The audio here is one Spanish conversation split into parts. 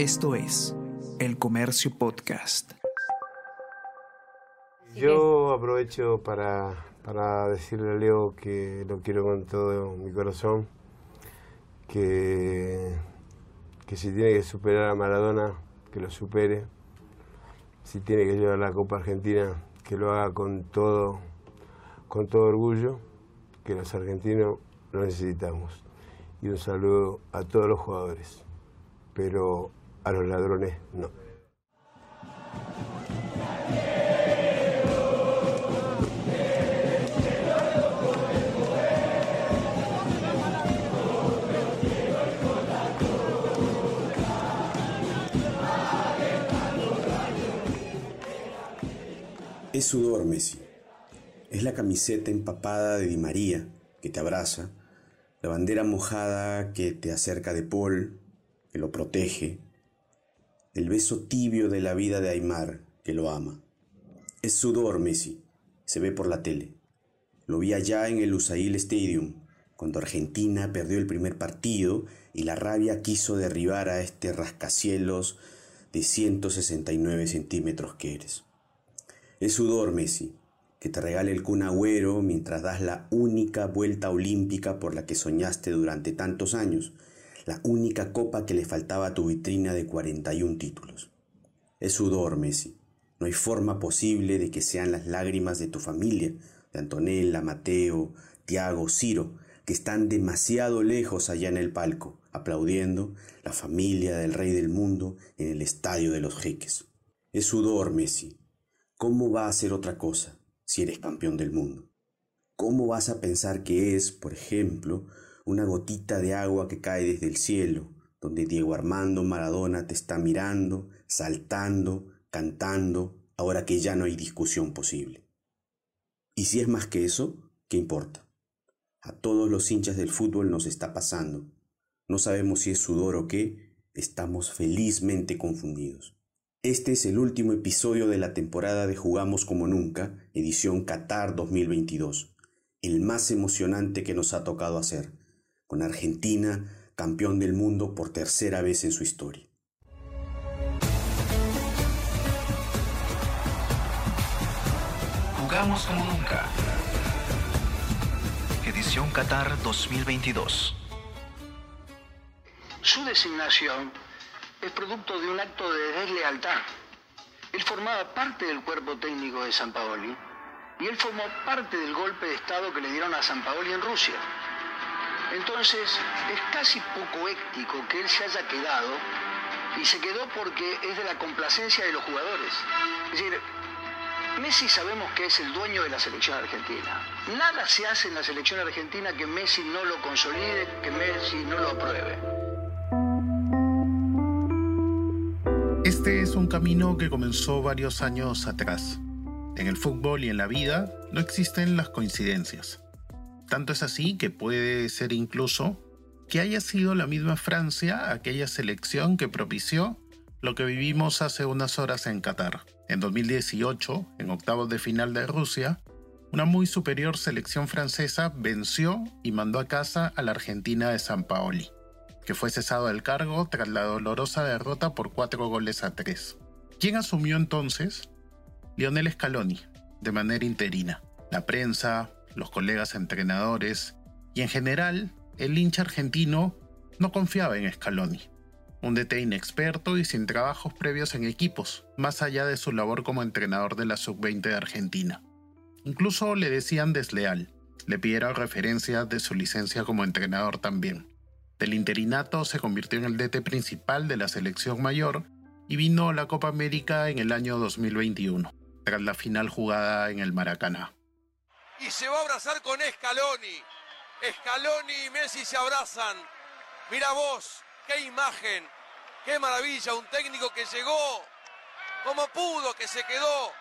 Esto es El Comercio Podcast. Yo aprovecho para, para decirle a Leo que lo quiero con todo mi corazón, que, que si tiene que superar a Maradona, que lo supere, si tiene que llevar la Copa Argentina, que lo haga con todo, con todo orgullo, que los argentinos lo necesitamos. Y un saludo a todos los jugadores, pero a los ladrones no. Es sudor, Messi. Es la camiseta empapada de Di María que te abraza, la bandera mojada que te acerca de Paul, que lo protege, el beso tibio de la vida de Aymar, que lo ama. Es sudor, Messi. Se ve por la tele. Lo vi allá en el Usail Stadium, cuando Argentina perdió el primer partido y la rabia quiso derribar a este rascacielos de 169 centímetros que eres. Es sudor, Messi, que te regale el Kun Agüero mientras das la única vuelta olímpica por la que soñaste durante tantos años, la única copa que le faltaba a tu vitrina de 41 títulos. Es sudor, Messi. No hay forma posible de que sean las lágrimas de tu familia, de Antonella, Mateo, Tiago, Ciro, que están demasiado lejos allá en el palco, aplaudiendo la familia del rey del mundo en el estadio de los jeques. Es sudor, Messi, ¿Cómo va a ser otra cosa si eres campeón del mundo? ¿Cómo vas a pensar que es, por ejemplo, una gotita de agua que cae desde el cielo, donde Diego Armando Maradona te está mirando, saltando, cantando, ahora que ya no hay discusión posible? Y si es más que eso, ¿qué importa? A todos los hinchas del fútbol nos está pasando. No sabemos si es sudor o qué, estamos felizmente confundidos. Este es el último episodio de la temporada de Jugamos como Nunca, edición Qatar 2022, el más emocionante que nos ha tocado hacer, con Argentina campeón del mundo por tercera vez en su historia. Jugamos como Nunca. Edición Qatar 2022. Su designación es producto de un acto de deslealtad. Él formaba parte del cuerpo técnico de San Paoli y él formó parte del golpe de Estado que le dieron a San Paoli en Rusia. Entonces, es casi poco ético que él se haya quedado y se quedó porque es de la complacencia de los jugadores. Es decir, Messi sabemos que es el dueño de la selección argentina. Nada se hace en la selección argentina que Messi no lo consolide, que Messi no lo apruebe. Este es un camino que comenzó varios años atrás. En el fútbol y en la vida no existen las coincidencias. Tanto es así que puede ser incluso que haya sido la misma Francia aquella selección que propició lo que vivimos hace unas horas en Qatar. En 2018, en octavos de final de Rusia, una muy superior selección francesa venció y mandó a casa a la Argentina de San Paoli que fue cesado del cargo tras la dolorosa derrota por cuatro goles a tres. ¿Quién asumió entonces? Lionel Scaloni, de manera interina. La prensa, los colegas entrenadores y en general el hincha argentino no confiaba en Scaloni. Un DT inexperto y sin trabajos previos en equipos, más allá de su labor como entrenador de la sub-20 de Argentina. Incluso le decían desleal, le pidieron referencia de su licencia como entrenador también. Del interinato se convirtió en el DT principal de la selección mayor y vino a la Copa América en el año 2021, tras la final jugada en el Maracaná. Y se va a abrazar con Scaloni. Scaloni y Messi se abrazan. Mira vos, qué imagen, qué maravilla, un técnico que llegó como pudo, que se quedó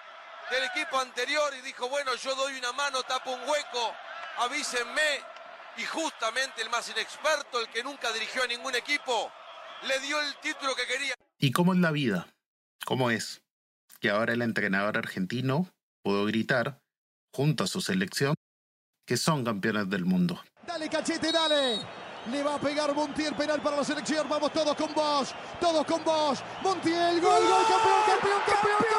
del equipo anterior y dijo, bueno, yo doy una mano, tapo un hueco, avísenme, y justamente el más inexperto, el que nunca dirigió a ningún equipo, le dio el título que quería. ¿Y cómo es la vida? ¿Cómo es? Que ahora el entrenador argentino pudo gritar, junto a su selección, que son campeones del mundo. Dale, cachete, dale. Le va a pegar Montiel, penal para la selección. Vamos todos con vos, todos con vos. Montiel, gol, gol, campeón, campeón, campeón, campeón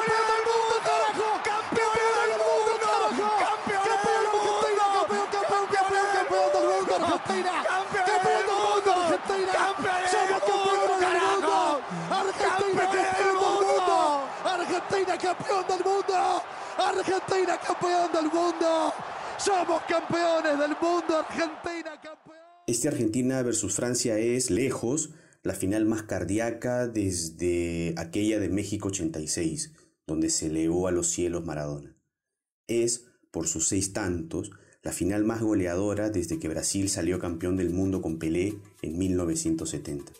mundo. Argentina, campeón. Este Argentina versus Francia es, lejos, la final más cardíaca desde aquella de México 86, donde se elevó a los cielos Maradona. Es, por sus seis tantos, la final más goleadora desde que Brasil salió campeón del mundo con Pelé en 1970.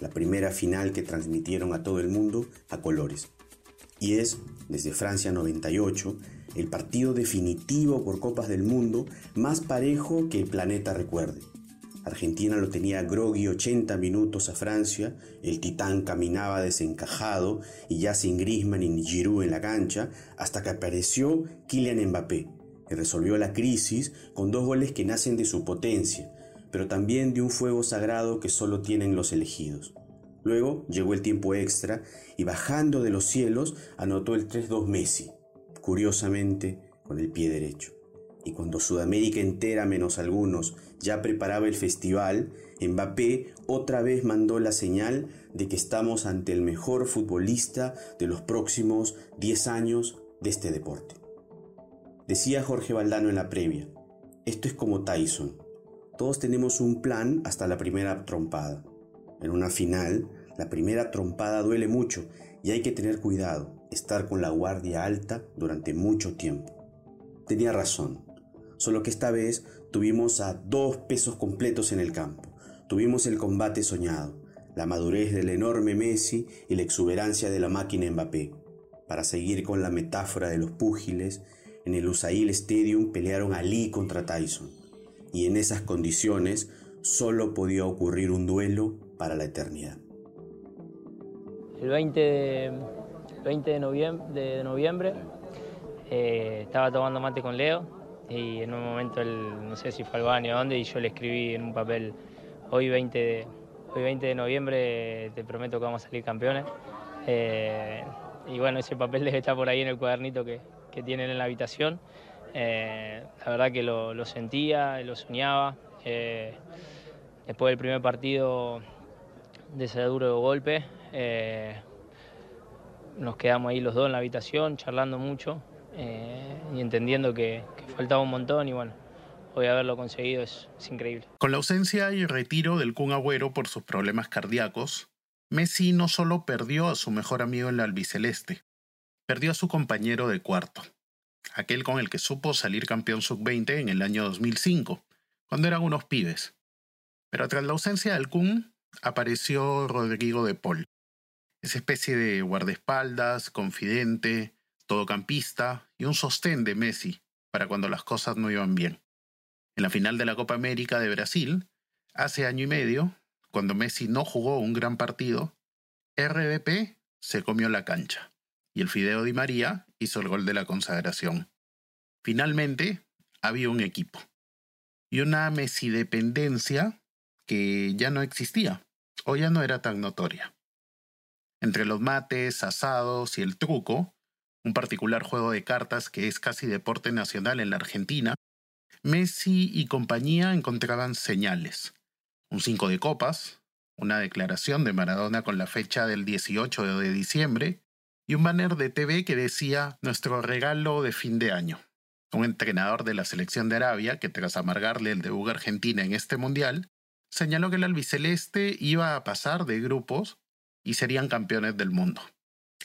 La primera final que transmitieron a todo el mundo a colores. Y es, desde Francia 98, el partido definitivo por Copas del Mundo más parejo que el planeta recuerde. Argentina lo tenía groggy 80 minutos a Francia, el titán caminaba desencajado y ya sin Griezmann ni Giroud en la cancha, hasta que apareció Kylian Mbappé y resolvió la crisis con dos goles que nacen de su potencia, pero también de un fuego sagrado que solo tienen los elegidos. Luego llegó el tiempo extra y bajando de los cielos anotó el 3-2 Messi, curiosamente con el pie derecho. Y cuando Sudamérica entera, menos algunos, ya preparaba el festival, Mbappé otra vez mandó la señal de que estamos ante el mejor futbolista de los próximos 10 años de este deporte. Decía Jorge Valdano en la previa, esto es como Tyson, todos tenemos un plan hasta la primera trompada. En una final, la primera trompada duele mucho y hay que tener cuidado, estar con la guardia alta durante mucho tiempo. Tenía razón, solo que esta vez tuvimos a dos pesos completos en el campo. Tuvimos el combate soñado, la madurez del enorme Messi y la exuberancia de la máquina Mbappé. Para seguir con la metáfora de los púgiles, en el Usail Stadium pelearon Ali contra Tyson, y en esas condiciones solo podía ocurrir un duelo para la eternidad. El 20 de, 20 de noviembre, de noviembre eh, estaba tomando mate con Leo y en un momento, él, no sé si fue al baño o dónde, y yo le escribí en un papel, hoy 20 de, hoy 20 de noviembre te prometo que vamos a salir campeones. Eh, y bueno, ese papel debe estar por ahí en el cuadernito que, que tienen en la habitación. Eh, la verdad que lo, sentía, lo soñaba. Después del primer partido de ese duro golpe, nos quedamos ahí los dos en la habitación charlando mucho eh, y entendiendo que, faltaba un montón y bueno, hoy haberlo conseguido es, es increíble. Con la ausencia y retiro del Kun Agüero por sus problemas cardíacos, Messi no solo perdió a su mejor amigo en la albiceleste, perdió a su compañero de cuarto, aquel con el que supo salir campeón sub-20 en el año 2005, cuando eran unos pibes. Pero tras la ausencia del Kun, apareció Rodrigo de Paul, esa especie de guardaespaldas, confidente, todocampista y un sostén de Messi para cuando las cosas no iban bien. En la final de la Copa América de Brasil, hace año y medio, cuando Messi no jugó un gran partido, RDP se comió la cancha y el Fideo Di María hizo el gol de la consagración. Finalmente, había un equipo y una Messi dependencia que ya no existía o ya no era tan notoria. Entre los mates, asados y el truco, un particular juego de cartas que es casi deporte nacional en la Argentina, Messi y compañía encontraban señales. Un 5 de copas, una declaración de Maradona con la fecha del 18 de diciembre y un banner de TV que decía nuestro regalo de fin de año. Un entrenador de la selección de Arabia que tras amargarle el debut Argentina en este mundial, señaló que el albiceleste iba a pasar de grupos y serían campeones del mundo.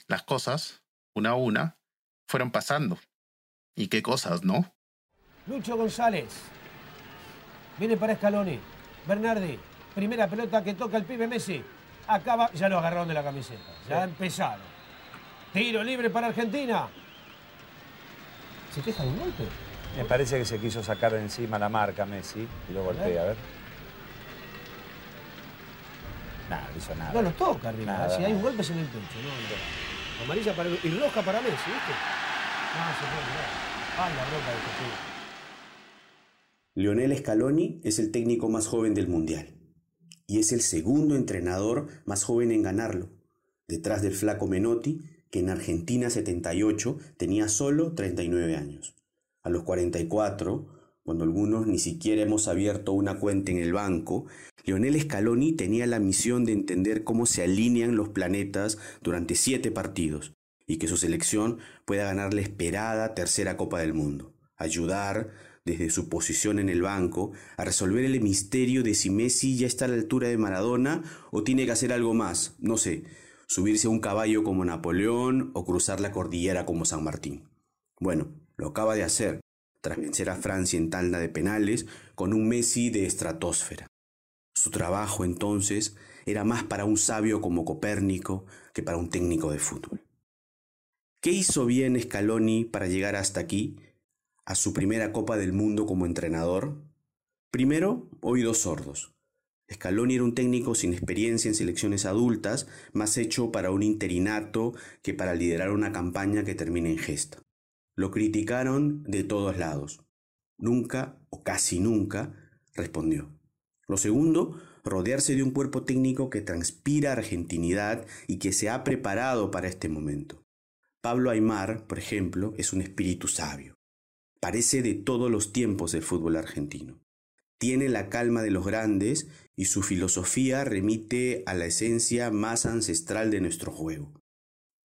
Las cosas, una a una, fueron pasando. ¿Y qué cosas, no? Lucho González. Viene para Scaloni. Bernardi. Primera pelota que toca el pibe Messi. Acaba, ya lo agarraron de la camiseta. Ya sí. empezaron. Tiro libre para Argentina. ¿Se queja de un golpe? Me parece que se quiso sacar de encima la marca Messi y lo golpea, a ver. Nada, no hizo nada. No lo toca arriba. Nada, si nada. hay un golpe es en el pecho, no, Amarilla para y roja para Messi, ¿viste? No, se puede mirar. Ay, la roca de este Lionel Scaloni es el técnico más joven del Mundial y es el segundo entrenador más joven en ganarlo, detrás del flaco Menotti, que en Argentina 78 tenía solo 39 años. A los 44, cuando algunos ni siquiera hemos abierto una cuenta en el banco, Lionel Scaloni tenía la misión de entender cómo se alinean los planetas durante siete partidos y que su selección pueda ganar la esperada tercera Copa del Mundo. Ayudar, desde su posición en el banco, a resolver el misterio de si Messi ya está a la altura de Maradona o tiene que hacer algo más, no sé, subirse a un caballo como Napoleón o cruzar la cordillera como San Martín. Bueno, lo acaba de hacer, tras vencer a Francia en tanda de penales con un Messi de estratosfera. Su trabajo entonces era más para un sabio como Copérnico que para un técnico de fútbol. ¿Qué hizo bien Scaloni para llegar hasta aquí a su primera Copa del Mundo como entrenador? Primero, oídos sordos. Scaloni era un técnico sin experiencia en selecciones adultas, más hecho para un interinato que para liderar una campaña que termine en gesta. Lo criticaron de todos lados. Nunca, o casi nunca, respondió. Lo segundo, rodearse de un cuerpo técnico que transpira argentinidad y que se ha preparado para este momento. Pablo Aymar, por ejemplo, es un espíritu sabio parece de todos los tiempos del fútbol argentino. Tiene la calma de los grandes y su filosofía remite a la esencia más ancestral de nuestro juego.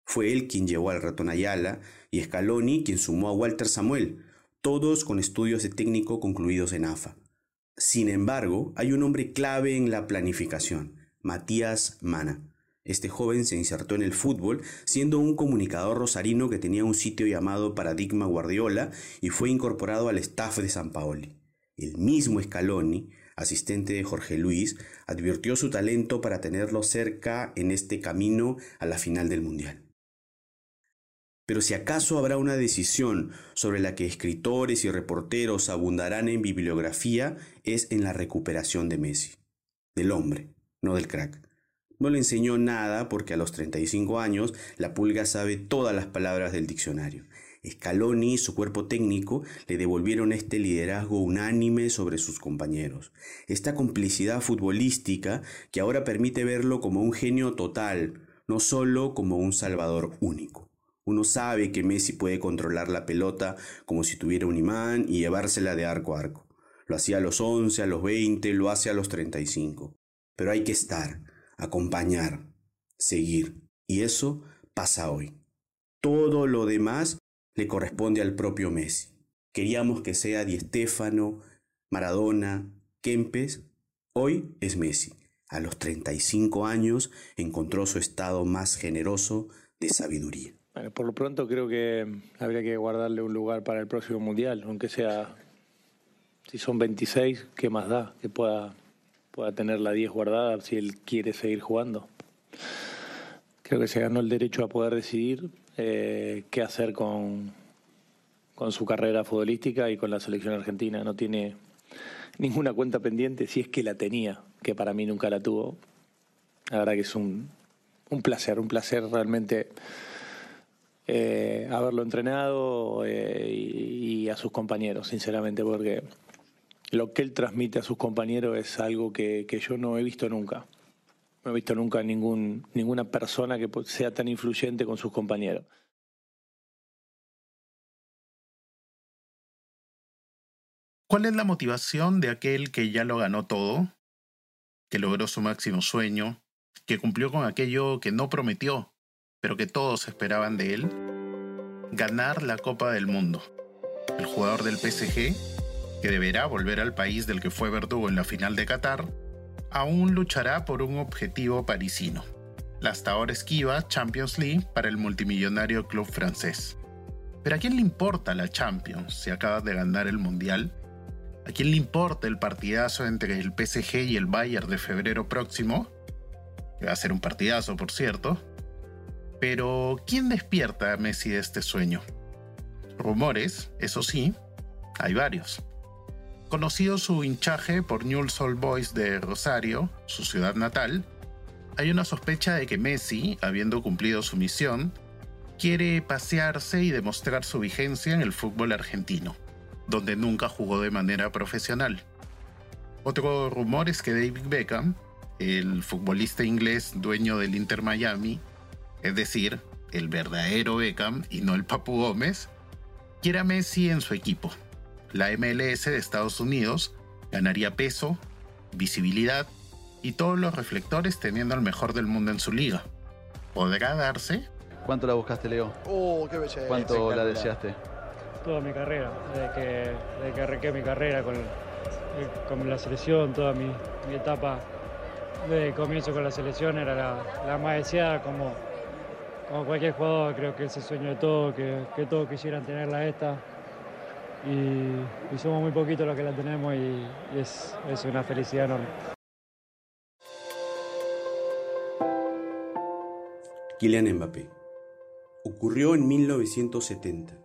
Fue él quien llevó al ratón Ayala y Scaloni quien sumó a Walter Samuel, todos con estudios de técnico concluidos en AFA. Sin embargo, hay un hombre clave en la planificación, Matías Mana. Este joven se insertó en el fútbol siendo un comunicador rosarino que tenía un sitio llamado Paradigma Guardiola y fue incorporado al staff de San Paoli. El mismo Scaloni, asistente de Jorge Luis, advirtió su talento para tenerlo cerca en este camino a la final del Mundial. Pero si acaso habrá una decisión sobre la que escritores y reporteros abundarán en bibliografía, es en la recuperación de Messi, del hombre, no del crack. No le enseñó nada porque a los 35 años la pulga sabe todas las palabras del diccionario. Scaloni y su cuerpo técnico le devolvieron este liderazgo unánime sobre sus compañeros. Esta complicidad futbolística que ahora permite verlo como un genio total, no solo como un salvador único. Uno sabe que Messi puede controlar la pelota como si tuviera un imán y llevársela de arco a arco. Lo hacía a los 11, a los 20, lo hace a los 35. Pero hay que estar, acompañar, seguir. Y eso pasa hoy. Todo lo demás le corresponde al propio Messi. Queríamos que sea Di Stéfano, Maradona, Kempes. Hoy es Messi. A los 35 años encontró su estado más generoso de sabiduría. Bueno, por lo pronto creo que habría que guardarle un lugar para el próximo mundial, aunque sea, si son 26, ¿qué más da? Que pueda pueda tener la 10 guardada si él quiere seguir jugando. Creo que se ganó el derecho a poder decidir eh, qué hacer con, con su carrera futbolística y con la selección argentina. No tiene ninguna cuenta pendiente, si es que la tenía, que para mí nunca la tuvo. La verdad que es un, un placer, un placer realmente eh, haberlo entrenado eh, y, a sus compañeros, sinceramente, porque lo que él transmite a sus compañeros es algo que, yo no he visto nunca. No he visto nunca ningún, ninguna persona que sea tan influyente con sus compañeros. ¿Cuál es la motivación de aquel que ya lo ganó todo, que logró su máximo sueño, que cumplió con aquello que no prometió, pero que todos esperaban de él? Ganar la Copa del Mundo. El jugador del PSG que deberá volver al país del que fue verdugo en la final de Qatar, aún luchará por un objetivo parisino, la hasta ahora esquiva Champions League para el multimillonario club francés. Pero ¿a quién le importa la Champions si acaba de ganar el Mundial? ¿A quién le importa el partidazo entre el PSG y el Bayern de febrero próximo? Que va a ser un partidazo, por cierto. Pero, ¿quién despierta a Messi de este sueño? Rumores, eso sí, hay varios. Conocido su hinchaje por Newell's Old Boys de Rosario, su ciudad natal, hay una sospecha de que Messi, habiendo cumplido su misión, quiere pasearse y demostrar su vigencia en el fútbol argentino. donde nunca jugó de manera profesional. Otro rumor es que David Beckham, el futbolista inglés dueño del Inter Miami, es decir, el verdadero Beckham y no el Papu Gómez, quiere a Messi en su equipo. La MLS de Estados Unidos ganaría peso, visibilidad y todos los reflectores teniendo al mejor del mundo en su liga. ¿Podrá darse? ¿Cuánto la buscaste, Leo? Oh, qué belleza. ¿Cuánto la deseaste? Toda mi carrera, desde que, desde que arranqué mi carrera con, con la selección, toda mi, mi etapa de comienzo con la selección era la, la más deseada como, como cualquier jugador, creo que es el sueño de todos, que, que todos quisieran tenerla esta. Y, somos muy poquitos los que la tenemos y, y es, es una felicidad enorme. Kylian Mbappé. Ocurrió en 1970.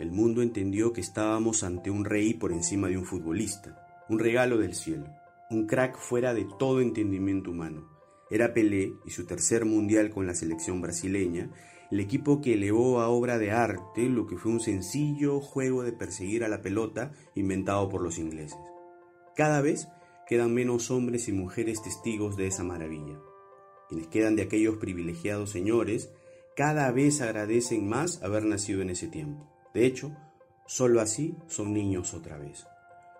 El mundo entendió que estábamos ante un rey por encima de un futbolista, un regalo del cielo, un crack fuera de todo entendimiento humano. Era Pelé y su tercer mundial con la selección brasileña, el equipo que elevó a obra de arte lo que fue un sencillo juego de perseguir a la pelota inventado por los ingleses. Cada vez quedan menos hombres y mujeres testigos de esa maravilla. Quienes quedan de aquellos privilegiados señores cada vez agradecen más haber nacido en ese tiempo. De hecho, solo así son niños otra vez.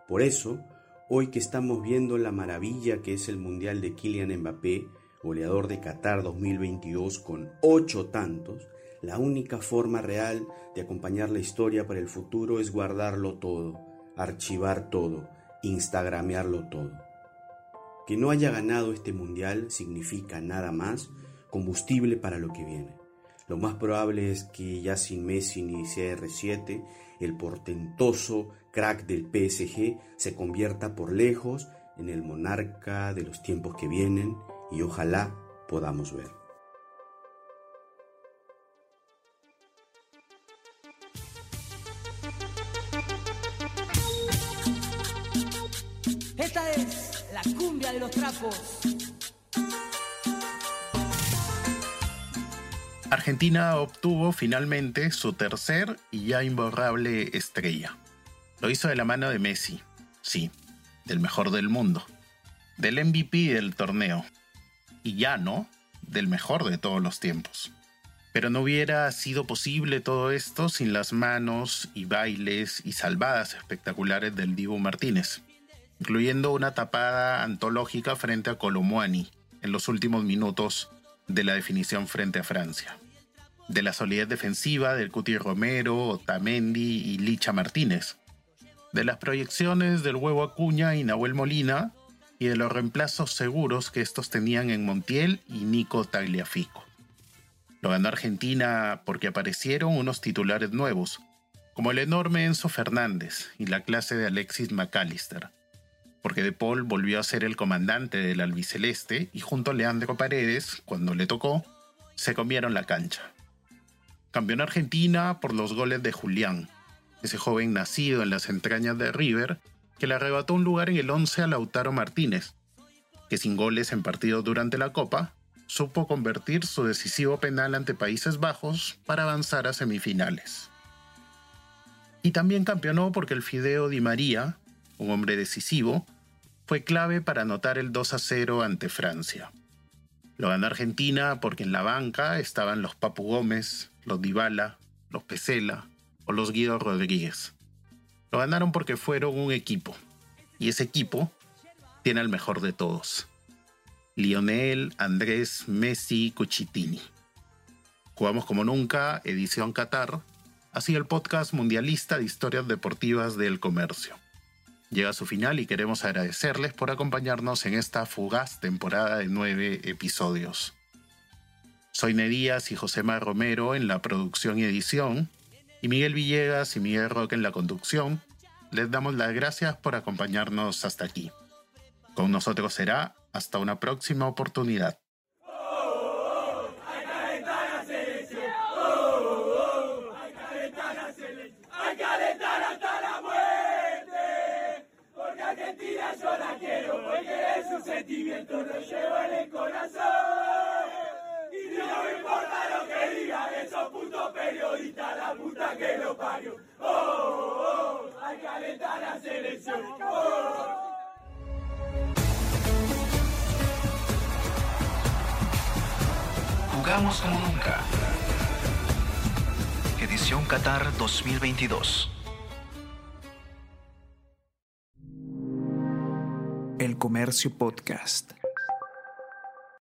Por eso, hoy que estamos viendo la maravilla que es el Mundial de Kylian Mbappé, goleador de Qatar 2022 con ocho tantos, la única forma real de acompañar la historia para el futuro es guardarlo todo, archivar todo, instagramearlo todo. Que no haya ganado este mundial significa nada más combustible para lo que viene. Lo más probable es que ya sin Messi ni CR7, el portentoso crack del PSG se convierta por lejos en el monarca de los tiempos que vienen y ojalá podamos ver. Esta es la cumbia de los trapos. Argentina obtuvo finalmente su tercer y ya imborrable estrella. Lo hizo de la mano de Messi, sí, del mejor del mundo, del MVP del torneo, y ya no, del mejor de todos los tiempos. Pero no hubiera sido posible todo esto sin las manos y bailes y salvadas espectaculares del Dibu Martínez, incluyendo una tapada antológica frente a Colomuani en los últimos minutos de la definición frente a Francia. De la solidez defensiva del Cuti Romero, Otamendi y Licha Martínez. De las proyecciones del huevo Acuña y Nahuel Molina y de los reemplazos seguros que estos tenían en Montiel y Nico Tagliafico. Lo ganó Argentina porque aparecieron unos titulares nuevos, como el enorme Enzo Fernández y la clase de Alexis McAllister, porque De Paul volvió a ser el comandante del albiceleste y junto a Leandro Paredes, cuando le tocó, se comieron la cancha. Campeón Argentina por los goles de Julián, ese joven nacido en las entrañas de River, que le arrebató un lugar en el 11 a Lautaro Martínez, que sin goles en partidos durante la Copa, supo convertir su decisivo penal ante Países Bajos para avanzar a semifinales. Y también campeonó porque el Fideo Di María, un hombre decisivo, fue clave para anotar el 2 a 0 ante Francia. Lo ganó Argentina porque en la banca estaban los Papu Gómez, los Dybala, los Pesela o los Guido Rodríguez. Lo ganaron porque fueron un equipo. Y ese equipo tiene al mejor de todos. Lionel, Andrés, Messi, Cuchitini. Jugamos como nunca, edición Qatar, así el podcast mundialista de historias deportivas del comercio. Llega a su final y queremos agradecerles por acompañarnos en esta fugaz temporada de nueve episodios. Soy Nedías y Josema Romero en la producción y edición, y Miguel Villegas y Miguel Roque en la conducción. Les damos las gracias por acompañarnos hasta aquí. Con nosotros será hasta una próxima oportunidad. Qatar 2022. El Comercio Podcast.